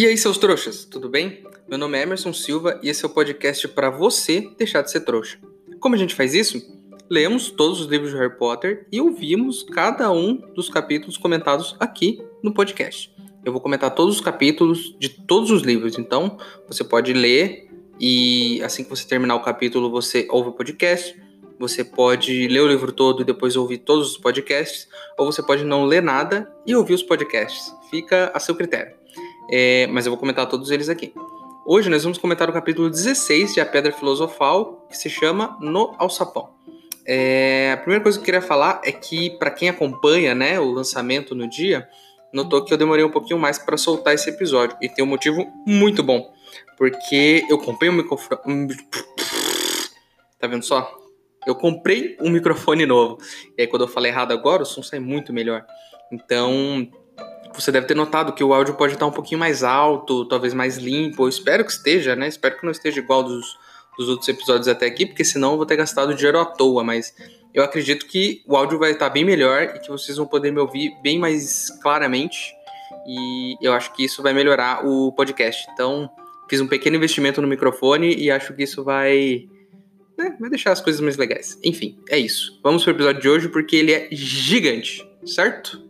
E aí, seus trouxas, tudo bem? Meu nome é Emerson Silva e esse é o podcast para você deixar de ser trouxa. Como a gente faz isso? Lemos todos os livros de Harry Potter e ouvimos cada um dos capítulos comentados aqui no podcast. Eu vou comentar todos os capítulos de todos os livros, então você pode ler e assim que você terminar o capítulo você ouve o podcast. Você pode ler o livro todo e depois ouvir todos os podcasts, ou você pode não ler nada e ouvir os podcasts. Fica a seu critério é, mas eu vou comentar todos eles aqui. Hoje nós vamos comentar o capítulo 16 de A Pedra Filosofal, que se chama No Alçapão. É, a primeira coisa que eu queria falar é que, para quem acompanha né, o lançamento no dia, notou que eu demorei um pouquinho mais para soltar esse episódio. E tem um motivo muito bom. Porque eu comprei um microfone. Tá vendo só? Eu comprei um microfone novo. E aí, quando eu falei errado agora, o som sai muito melhor. Então, você deve ter notado que o áudio pode estar um pouquinho mais alto, talvez mais limpo. Eu espero que esteja, né? Espero que não esteja igual dos, dos outros episódios até aqui, porque senão eu vou ter gastado dinheiro à toa. Mas eu acredito que o áudio vai estar bem melhor e que vocês vão poder me ouvir bem mais claramente. E eu acho que isso vai melhorar o podcast. Então, fiz um pequeno investimento no microfone e acho que isso vai. Né, vai deixar as coisas mais legais. Enfim, é isso. Vamos para o episódio de hoje porque ele é gigante, certo?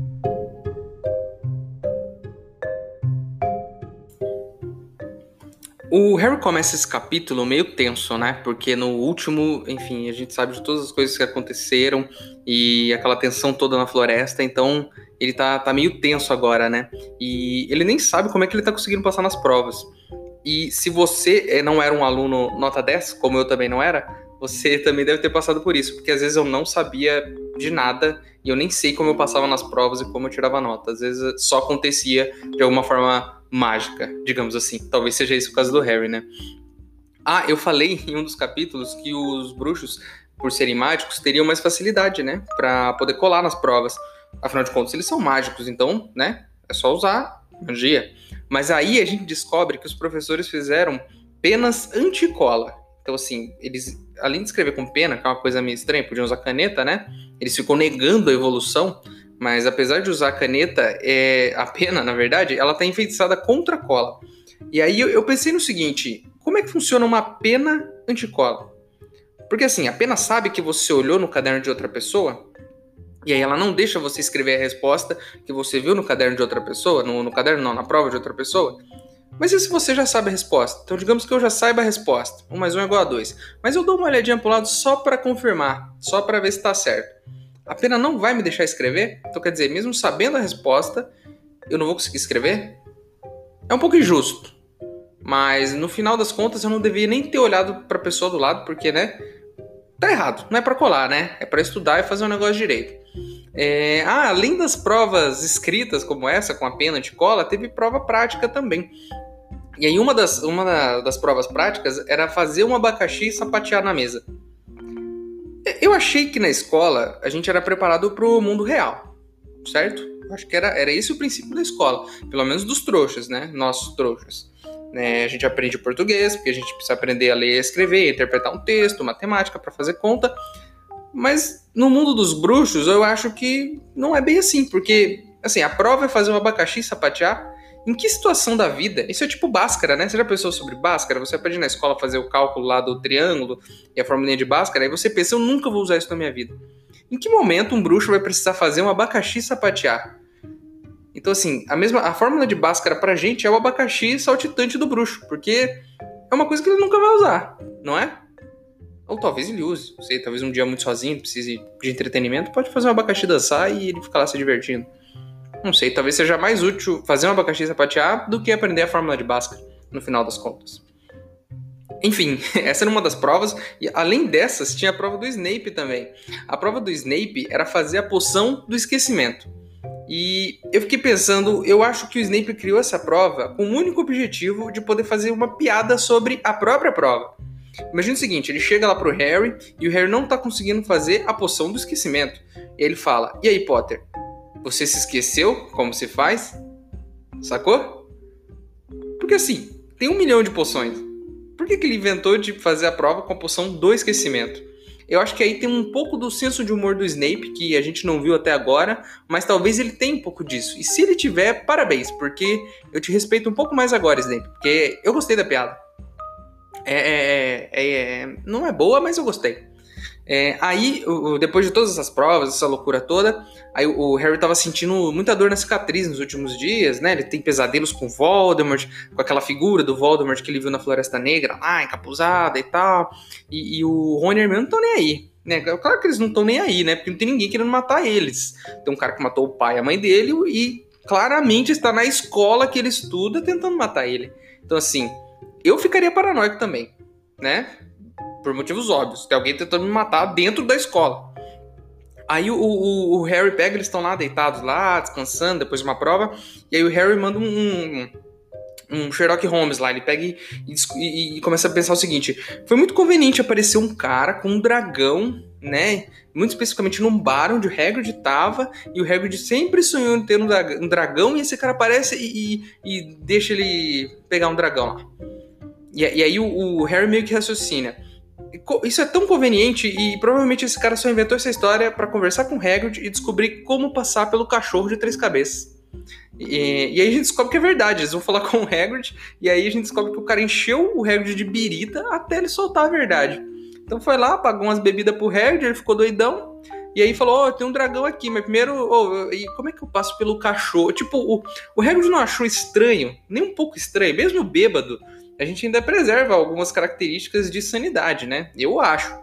O Harry começa esse capítulo meio tenso, né? Porque no último, enfim, a gente sabe de todas as coisas que aconteceram e aquela tensão toda na floresta, então ele tá, tá meio tenso agora, né? E ele nem sabe como é que ele tá conseguindo passar nas provas. E se você eh, não era um aluno nota 10, como eu também não era, você também deve ter passado por isso, porque às vezes eu não sabia de nada e eu nem sei como eu passava nas provas e como eu tirava nota. Às vezes só acontecia de alguma forma mágica, digamos assim. Talvez seja isso por causa do Harry, né? Ah, eu falei em um dos capítulos que os bruxos, por serem mágicos, teriam mais facilidade, né? Pra poder colar nas provas. Afinal de contas, eles são mágicos, então, né? É só usar magia. Mas aí a gente descobre que os professores fizeram penas anticola. Então, assim, eles, além de escrever com pena, que é uma coisa meio estranha, podiam usar caneta, né? Eles ficam negando a evolução mas apesar de usar a caneta, é, a pena, na verdade, ela está enfeitiçada contra a cola. E aí eu, eu pensei no seguinte: como é que funciona uma pena anticola? Porque assim, a pena sabe que você olhou no caderno de outra pessoa, e aí ela não deixa você escrever a resposta que você viu no caderno de outra pessoa, no, no caderno não, na prova de outra pessoa. Mas e se você já sabe a resposta? Então digamos que eu já saiba a resposta. 1 mais 1 é igual a 2. Mas eu dou uma olhadinha pro lado só para confirmar, só para ver se está certo a pena não vai me deixar escrever? Então quer dizer, mesmo sabendo a resposta, eu não vou conseguir escrever? É um pouco injusto. Mas no final das contas eu não devia nem ter olhado para a pessoa do lado, porque, né? Tá errado. Não é para colar, né? É para estudar e fazer um negócio direito. É... Ah, além das provas escritas como essa, com a pena de cola, teve prova prática também. E aí uma das, uma das provas práticas era fazer um abacaxi e sapatear na mesa. Eu achei que na escola a gente era preparado para o mundo real, certo? Acho que era, era esse o princípio da escola, pelo menos dos trouxas, né? Nossos trouxas. Né? A gente aprende português, porque a gente precisa aprender a ler, escrever, interpretar um texto, matemática para fazer conta. Mas no mundo dos bruxos, eu acho que não é bem assim, porque assim, a prova é fazer um abacaxi e sapatear, em que situação da vida? Isso é tipo Bhaskara, né? Você já pensou sobre Bhaskara? Você aprende na escola fazer o cálculo lá do triângulo e a formulinha de Bhaskara, aí você pensa, eu nunca vou usar isso na minha vida. Em que momento um bruxo vai precisar fazer um abacaxi sapatear? Então, assim, a mesma a fórmula de Bhaskara pra gente é o abacaxi saltitante do bruxo, porque é uma coisa que ele nunca vai usar, não é? Ou talvez ele use, sei, talvez um dia muito sozinho, precise de entretenimento, pode fazer um abacaxi dançar e ele ficar lá se divertindo. Não sei, talvez seja mais útil fazer um abacaxi sapatear do que aprender a fórmula de Bhaskara, no final das contas. Enfim, essa era uma das provas, e além dessas, tinha a prova do Snape também. A prova do Snape era fazer a poção do esquecimento. E eu fiquei pensando, eu acho que o Snape criou essa prova com o único objetivo de poder fazer uma piada sobre a própria prova. Imagina o seguinte, ele chega lá pro Harry e o Harry não tá conseguindo fazer a poção do esquecimento. E ele fala: "E aí, Potter? Você se esqueceu como se faz?" Sacou? Porque assim, tem um milhão de poções. Por que, que ele inventou de fazer a prova com a poção do esquecimento? Eu acho que aí tem um pouco do senso de humor do Snape, que a gente não viu até agora, mas talvez ele tenha um pouco disso. E se ele tiver, parabéns, porque eu te respeito um pouco mais agora, Snape, porque eu gostei da piada. É, é, é, é, não é boa, mas eu gostei. É, aí, depois de todas essas provas, essa loucura toda, aí o Harry tava sentindo muita dor na cicatriz nos últimos dias, né? Ele tem pesadelos com Voldemort, com aquela figura do Voldemort que ele viu na Floresta Negra, lá, encapuzada e tal. E, e o Rony e Hermione não estão nem aí. Né? Claro que eles não estão nem aí, né? Porque não tem ninguém querendo matar eles. Tem um cara que matou o pai e a mãe dele e claramente está na escola que ele estuda tentando matar ele. Então, assim, eu ficaria paranoico também, né? Por motivos óbvios. Tem alguém tentando me matar dentro da escola. Aí o, o, o Harry pega, eles estão lá deitados lá, descansando depois de uma prova. E aí o Harry manda um, um, um Sherlock Holmes lá. Ele pega e, e, e, começa a pensar o seguinte: foi muito conveniente aparecer um cara com um dragão, né? Muito especificamente num bar onde o Hagrid tava. E o Hagrid sempre sonhou em ter um dragão. E esse cara aparece e, e deixa ele pegar um dragão lá. E, e aí o, o Harry meio que raciocina isso é tão conveniente e provavelmente esse cara só inventou essa história para conversar com o Hagrid e descobrir como passar pelo cachorro de três cabeças. E, e, aí a gente descobre que é verdade, eles vão falar com o Hagrid e aí a gente descobre que o cara encheu o Hagrid de birita até ele soltar a verdade. Então foi lá, pagou umas bebidas pro Hagrid, ele ficou doidão. E aí falou, ó, oh, tem um dragão aqui, mas primeiro, oh, e como é que eu passo pelo cachorro? Tipo, o, o Hagrid não achou estranho, nem um pouco estranho, mesmo bêbado, a gente ainda preserva algumas características de sanidade, né? Eu acho.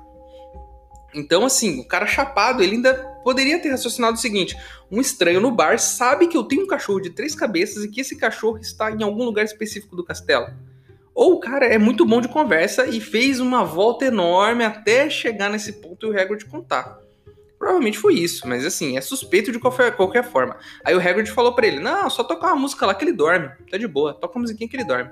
Então, assim, o cara chapado, ele ainda poderia ter raciocinado o seguinte: um estranho no bar sabe que eu tenho um cachorro de três cabeças e que esse cachorro está em algum lugar específico do castelo. Ou o cara é muito bom de conversa e fez uma volta enorme até chegar nesse ponto e o Hagrid contar. Provavelmente foi isso, mas assim, é suspeito de qualquer, qualquer forma. Aí o Hagrid falou para ele: Não, só tocar uma música lá que ele dorme, tá de boa, toca uma musiquinha que ele dorme.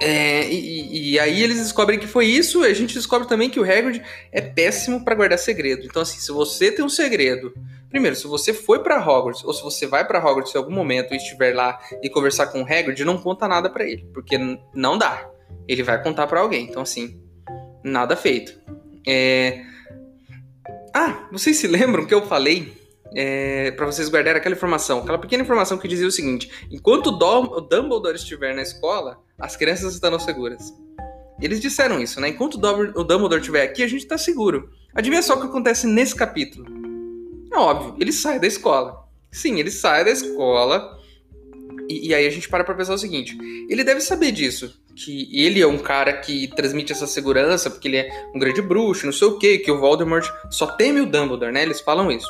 É, e, e, aí eles descobrem que foi isso, a gente descobre também que o Hagrid é péssimo para guardar segredo. Então, assim, se você tem um segredo, primeiro, se você foi para Hogwarts, ou se você vai para Hogwarts em algum momento e estiver lá e conversar com o Hagrid, não conta nada para ele, porque não dá. Ele vai contar para alguém. Então, assim, nada feito. É... Ah, vocês se lembram que eu falei é, para vocês guardarem aquela informação, aquela pequena informação que dizia o seguinte: enquanto o Dumbledore estiver na escola, as crianças estarão seguras. Eles disseram isso, né? Enquanto o Dumbledore estiver aqui, a gente está seguro. Adivinha só o que acontece nesse capítulo? É óbvio, ele sai da escola. Sim, ele sai da escola. E, e aí a gente para pra pensar o seguinte: ele deve saber disso. Que ele é um cara que transmite essa segurança, porque ele é um grande bruxo, não sei o quê, que o Voldemort só teme o Dumbledore, né? Eles falam isso.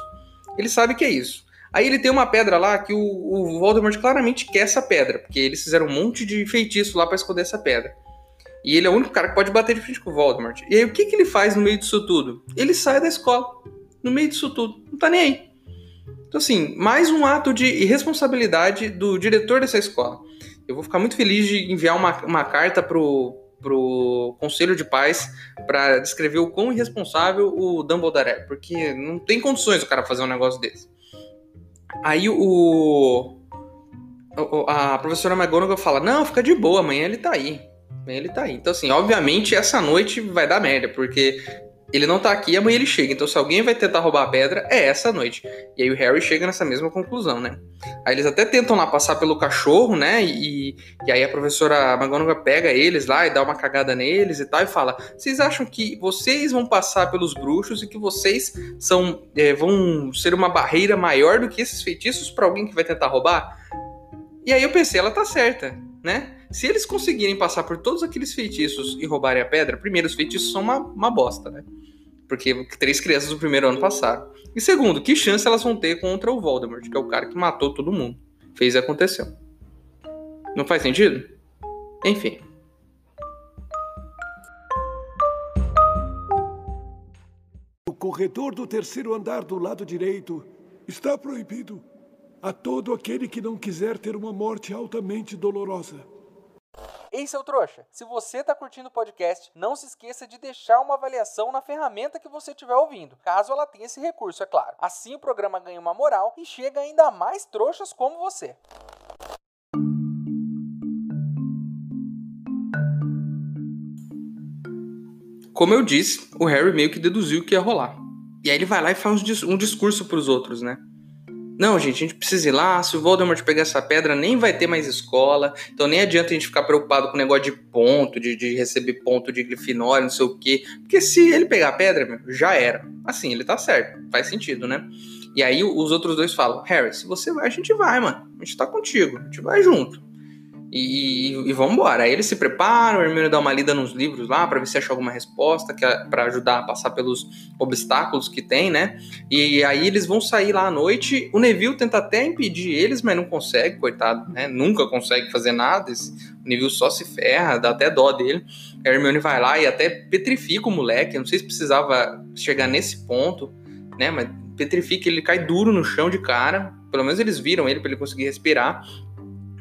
Ele sabe que é isso. Aí ele tem uma pedra lá que o, o Voldemort claramente quer essa pedra, porque eles fizeram um monte de feitiço lá para esconder essa pedra. E ele é o único cara que pode bater de frente com o Voldemort. E aí o que, que ele faz no meio disso tudo? Ele sai da escola, no meio disso tudo, não tá nem aí. Então assim, mais um ato de irresponsabilidade do diretor dessa escola. Eu vou ficar muito feliz de enviar uma, uma carta pro, pro Conselho de Paz para descrever o quão irresponsável o Dumbledore é, porque não tem condições o cara fazer um negócio desse. Aí o. A professora McGonagall fala: Não, fica de boa, amanhã ele tá aí. Amanhã ele tá aí. Então, assim, obviamente essa noite vai dar merda, porque ele não tá aqui, amanhã ele chega. Então, se alguém vai tentar roubar a pedra, é essa noite. E aí o Harry chega nessa mesma conclusão, né? Aí eles até tentam lá passar pelo cachorro, né? E, e aí a professora McGonagall pega eles lá e dá uma cagada neles e tal, e fala: Vocês acham que vocês vão passar pelos bruxos e que vocês são é, vão ser uma barreira maior do que esses feitiços para alguém que vai tentar roubar? E aí eu pensei, ela tá certa, né? Se eles conseguirem passar por todos aqueles feitiços e roubarem a pedra, primeiro, os feitiços são uma, uma bosta, né? Porque três crianças do primeiro ano passaram. E segundo, que chance elas vão ter contra o Voldemort, que é o cara que matou todo mundo. Fez e aconteceu. Não faz sentido? Enfim. O corredor do terceiro andar do lado direito está proibido a todo aquele que não quiser ter uma morte altamente dolorosa. Ei, seu trouxa, se você tá curtindo o podcast, não se esqueça de deixar uma avaliação na ferramenta que você estiver ouvindo, caso ela tenha esse recurso, é claro. Assim o programa ganha uma moral e chega ainda mais trouxas como você. Como eu disse, o Harry meio que deduziu o que ia rolar. E aí ele vai lá e faz um discurso para os outros, né? Não, gente, a gente precisa ir lá. Se o Voldemort pegar essa pedra, nem vai ter mais escola. Então nem adianta a gente ficar preocupado com o negócio de ponto, de, de receber ponto de Grifinória, não sei o quê. Porque se ele pegar a pedra, já era. Assim, ele tá certo. Faz sentido, né? E aí os outros dois falam: Harry, se você vai, a gente vai, mano. A gente tá contigo. A gente vai junto. E, e, e vamos embora. Aí eles se preparam, o Hermione dá uma lida nos livros lá para ver se acha alguma resposta é para ajudar a passar pelos obstáculos que tem, né? E aí eles vão sair lá à noite. O Neville tenta até impedir eles, mas não consegue, coitado, né? Nunca consegue fazer nada. Esse, o Neville só se ferra, dá até dó dele. A Hermione vai lá e até petrifica o moleque. Eu não sei se precisava chegar nesse ponto, né? Mas petrifica, ele cai duro no chão de cara. Pelo menos eles viram ele para ele conseguir respirar.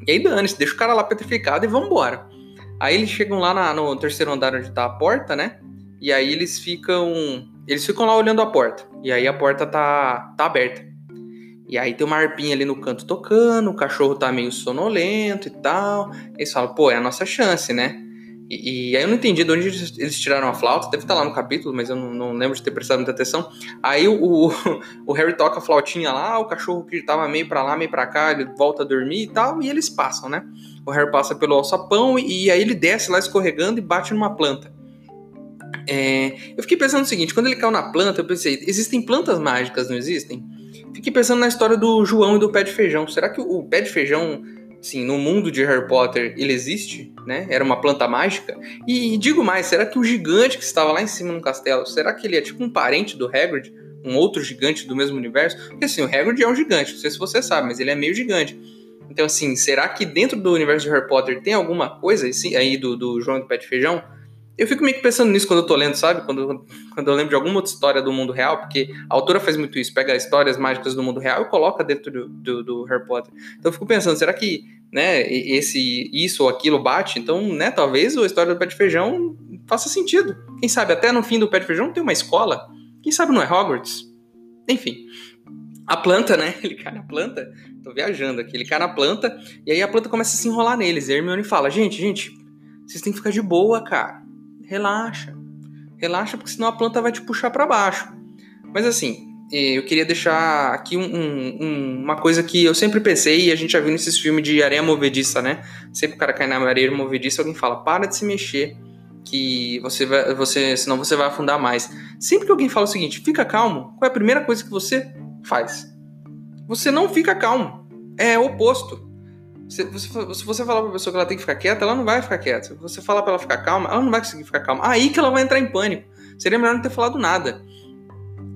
E aí dane-se, deixa o cara lá petrificado e vambora. Aí eles chegam lá na, no terceiro andar onde tá a porta, né? E aí eles ficam. Eles ficam lá olhando a porta. E aí a porta tá, tá aberta. E aí tem uma arpinha ali no canto tocando, o cachorro tá meio sonolento e tal. Eles falam, pô, é a nossa chance, né? E, aí eu não entendi de onde eles tiraram a flauta, deve estar lá no capítulo, mas eu não, não lembro de ter prestado muita atenção. Aí o, o, o, Harry toca a flautinha lá, o cachorro que tava meio para lá, meio para cá, ele volta a dormir e tal, e eles passam, né? O Harry passa pelo alçapão e, e aí ele desce lá escorregando e bate numa planta. É, eu fiquei pensando o seguinte, quando ele caiu na planta, eu pensei, existem plantas mágicas, não existem? Fiquei pensando na história do João e do pé de feijão. Será que o pé de feijão Sim, no mundo de Harry Potter ele existe, né? Era uma planta mágica. E, digo mais, será que o gigante que estava lá em cima no castelo, será que ele é tipo um parente do Hagrid? Um outro gigante do mesmo universo? Porque assim, o Hagrid é um gigante, não sei se você sabe, mas ele é meio gigante. Então assim, será que dentro do universo de Harry Potter tem alguma coisa aí do, do João do Pé de Feijão? Eu fico meio que pensando nisso quando eu tô lendo, sabe? Quando, quando eu lembro de alguma outra história do mundo real, porque a autora faz muito isso, pega histórias mágicas do mundo real e coloca dentro do, do, do Harry Potter. Então eu fico pensando, será que né, esse isso ou aquilo bate? Então, né, talvez a história do pé de feijão faça sentido. Quem sabe até no fim do pé de feijão tem uma escola. Quem sabe não é Hogwarts? Enfim. A planta, né? Ele cai na planta. Tô viajando aqui. Ele cai na planta e aí a planta começa a se enrolar neles. E a Hermione fala: Gente, gente, vocês têm que ficar de boa, cara relaxa. Relaxa, porque senão a planta vai te puxar para baixo. Mas assim, eh, eu queria deixar aqui um, um, uma coisa que eu sempre pensei, e a gente já viu nesses filmes de areia movediça, né? Sempre o cara cai na areia movediça, alguém fala, para de se mexer, que você vai, você, senão você vai afundar mais. Sempre que alguém fala o seguinte, fica calmo, qual é a primeira coisa que você faz? Você não fica calmo. É o oposto. Se você, se você falar pra pessoa que ela tem que ficar quieta, ela não vai ficar quieta. Se você falar pra ela ficar calma, ela não vai conseguir ficar calma. Aí que ela vai entrar em pânico. Seria melhor não ter falado nada.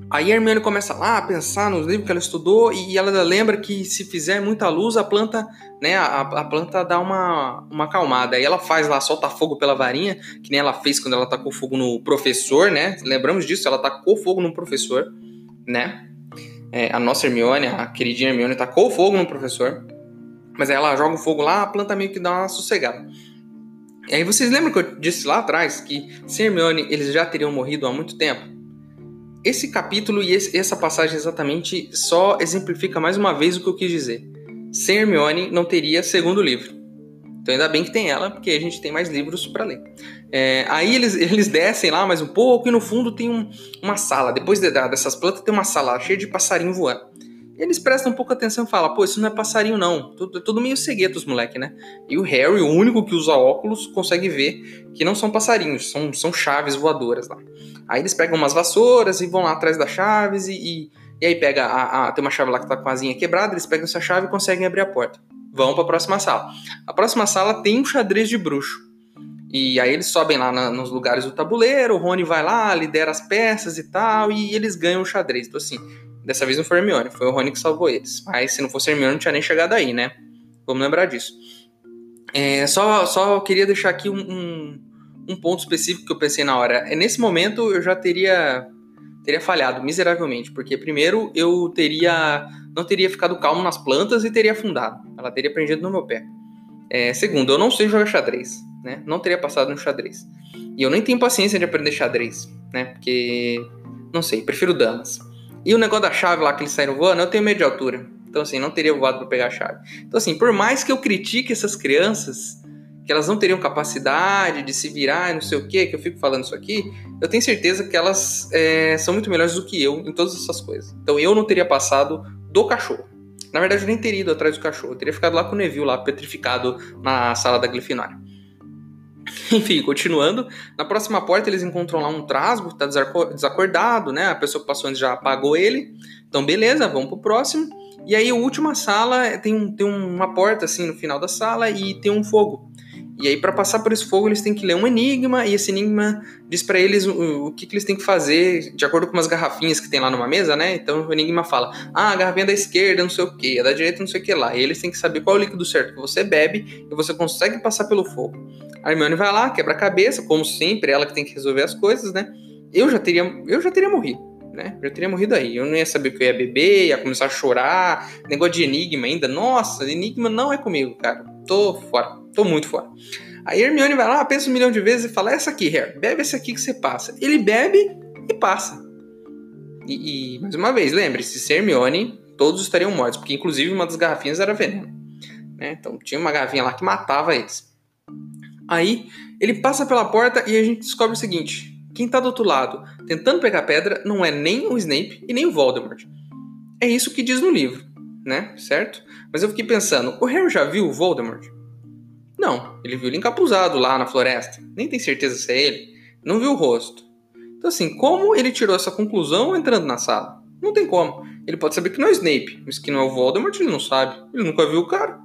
Aí a Hermione começa lá a pensar nos livros que ela estudou e ela lembra que se fizer muita luz, a planta, né, a, a planta dá uma, uma acalmada. Aí ela faz lá, solta fogo pela varinha, que nem ela fez quando ela tacou fogo no professor, né? Lembramos disso, ela tacou fogo no professor, né? É, a nossa Hermione, a queridinha Hermione, tacou fogo no professor. Mas aí ela joga o fogo lá, a planta meio que dá uma sossegada. E aí vocês lembram que eu disse lá atrás que sem Hermione eles já teriam morrido há muito tempo? Esse capítulo e esse, essa passagem exatamente só exemplifica mais uma vez o que eu quis dizer. Sem Hermione não teria segundo livro. Então ainda bem que tem ela, porque a gente tem mais livros para ler. É, aí eles, eles descem lá mais um pouco e no fundo tem um, uma sala. Depois de, dessas plantas tem uma sala cheia de passarinho voando eles prestam um pouco atenção e falam, pô, isso não é passarinho não. Tudo, tudo meio cegueto os moleque, né? E o Harry, o único que usa óculos, consegue ver que não são passarinhos, são, são chaves voadoras lá. Aí eles pegam umas vassouras e vão lá atrás das chaves e, e, e aí pega a, a, tem uma chave lá que tá com a asinha quebrada, eles pegam essa chave e conseguem abrir a porta. Vão para a próxima sala. A próxima sala tem um xadrez de bruxo. E aí eles sobem lá na, nos lugares do tabuleiro, o Rony vai lá, lidera as peças e tal, e eles ganham o xadrez. Então, assim, dessa vez não foi Hermione, foi o Rony que salvou eles. Mas se não fosse Hermione, não tinha nem chegado aí, né? Vamos lembrar disso. É, só, só queria deixar aqui um, um, um, ponto específico que eu pensei na hora. É, nesse momento eu já teria, teria falhado miseravelmente, porque primeiro eu teria não teria ficado calmo nas plantas e teria afundado. Ela teria prendido no meu pé. É, segundo, eu não sei jogar xadrez, né? Não teria passado no xadrez. E eu nem tenho paciência de aprender xadrez, né? Porque, não sei, prefiro damas. E o negócio da chave lá que eles saíram voando, eu tenho medo de altura. Então, assim, não teria voado para pegar a chave. Então, assim, por mais que eu critique essas crianças, que elas não teriam capacidade de se virar e não sei o que, que eu fico falando isso aqui, eu tenho certeza que elas é, são muito melhores do que eu em todas essas coisas. Então, eu não teria passado do cachorro. Na verdade, eu nem teria ido atrás do cachorro. Eu teria ficado lá com o Neville, lá petrificado na sala da Grifinória. Enfim, continuando. Na próxima porta eles encontram lá um trasgo, tá desacordado, né? A pessoa que passou antes já apagou ele. Então, beleza, vamos pro próximo. E aí, a última sala tem, um, tem uma porta assim no final da sala e tem um fogo. E aí, para passar por esse fogo, eles têm que ler um enigma, e esse enigma diz para eles o, o que, que, eles têm que fazer, de acordo com umas garrafinhas que tem lá numa mesa, né? Então o enigma fala: ah, a garrafinha da esquerda, não sei o que, a da direita, não sei o que lá. E eles têm que saber qual é o líquido certo que você bebe e você consegue passar pelo fogo. A Hermione vai lá, quebra a cabeça, como sempre, ela que tem que resolver as coisas, né? Eu já teria, eu já teria morrido né? Eu teria morrido aí. Eu não ia saber o que eu ia beber, ia começar a chorar. Negócio de enigma ainda. Nossa, enigma não é comigo, cara. Tô fora. Tô muito fora. Aí Hermione vai lá, pensa um milhão de vezes e fala: Essa aqui, Harry, bebe essa aqui que você passa. Ele bebe e passa. E, e mais uma vez, lembre-se: se Hermione, todos estariam mortos, porque inclusive uma das garrafinhas era veneno. Né? Então tinha uma garrafinha lá que matava eles. Aí ele passa pela porta e a gente descobre o seguinte: quem tá do outro lado tentando pegar pedra não é nem o Snape e nem o Voldemort. É isso que diz no livro, né? Certo? Mas eu fiquei pensando, o Harry já viu o Voldemort? Não, ele viu ele encapuzado lá na floresta. Nem tem certeza se é ele. Não viu o rosto. Então assim, como ele tirou essa conclusão entrando na sala? Não tem como. Ele pode saber que não é Snape, mas que não é o Voldemort ele não sabe. Ele nunca viu o cara.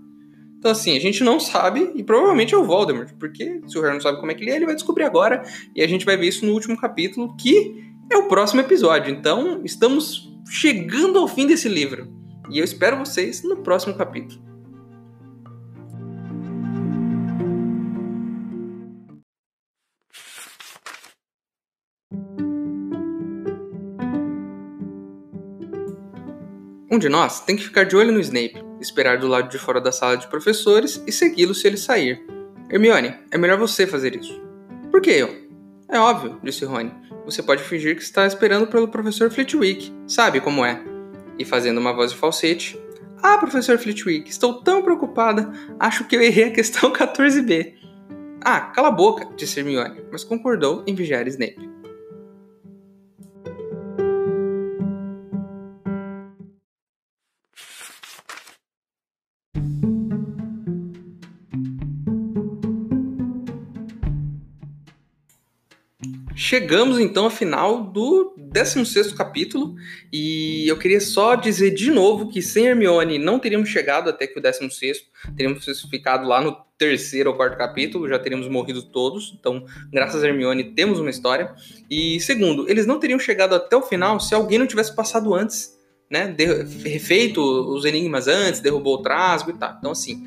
Então, assim, a gente não sabe, e provavelmente é o Voldemort, porque se o Harry não sabe como é que ele é, ele vai descobrir agora, e a gente vai ver isso no último capítulo, que é o próximo episódio. Então, estamos chegando ao fim desse livro. E eu espero vocês no próximo capítulo. Um de nós tem que ficar de olho no Snape, esperar do lado de fora da sala de professores e segui-lo se ele sair. Hermione, é melhor você fazer isso. Por que eu? É óbvio, disse Rony. Você pode fingir que está esperando pelo professor Flitwick. Sabe como é? E fazendo uma voz de falsete. Ah, professor Flitwick, estou tão preocupada. Acho que eu errei a questão 14b. Ah, cala a boca, disse Hermione, mas concordou em vigiar Snape. Chegamos então ao final do 16 capítulo e eu queria só dizer de novo que sem Hermione não teríamos chegado até que o 16, teríamos ficado lá no terceiro ou quarto capítulo, já teríamos morrido todos. Então, graças a Hermione, temos uma história. E segundo, eles não teriam chegado até o final se alguém não tivesse passado antes, né? Refeito os enigmas antes, derrubou o trasgo e tal. Então, assim,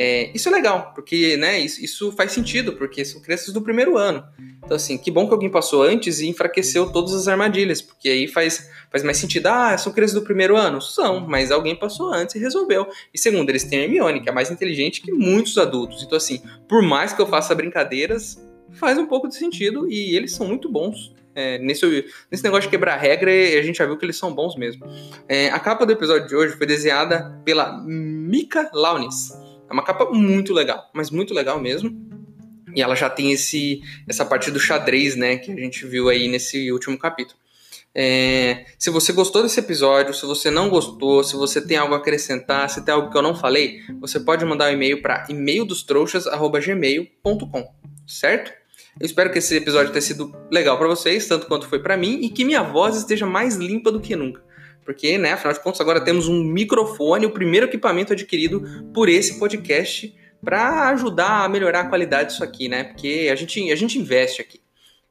é, isso é legal, porque né, isso, isso, faz sentido, porque são crianças do primeiro ano. Então, assim, que bom que alguém passou antes e enfraqueceu todas as armadilhas, porque aí faz, faz mais sentido. Ah, são crianças do primeiro ano? São, mas alguém passou antes e resolveu. E segundo, eles têm a Hermione, que é mais inteligente que muitos adultos. Então, assim, por mais que eu faça brincadeiras, faz um pouco de sentido e eles são muito bons. É, nesse, nesse negócio de quebrar regra, a gente já viu que eles são bons mesmo. É, a capa do episódio de hoje foi desenhada pela Mika Launis. É uma capa muito legal, mas muito legal mesmo. E ela já tem esse, essa parte do xadrez, né, que a gente viu aí nesse último capítulo. É, se você gostou desse episódio, se você não gostou, se você tem algo a acrescentar, se tem algo que eu não falei, você pode mandar um e-mail para e-maildostrouxas@gmail.com, certo? Eu espero que esse episódio tenha sido legal para vocês, tanto quanto foi para mim, e que minha voz esteja mais limpa do que nunca porque, né, afinal de contas, agora temos um microfone, o primeiro equipamento adquirido por esse podcast para ajudar a melhorar a qualidade disso aqui, né? Porque a gente, a gente investe aqui.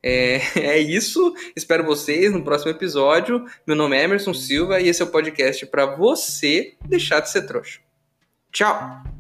É, é isso. Espero vocês no próximo episódio. Meu nome é Emerson Silva e esse é o podcast para você deixar de ser trouxa. Tchau!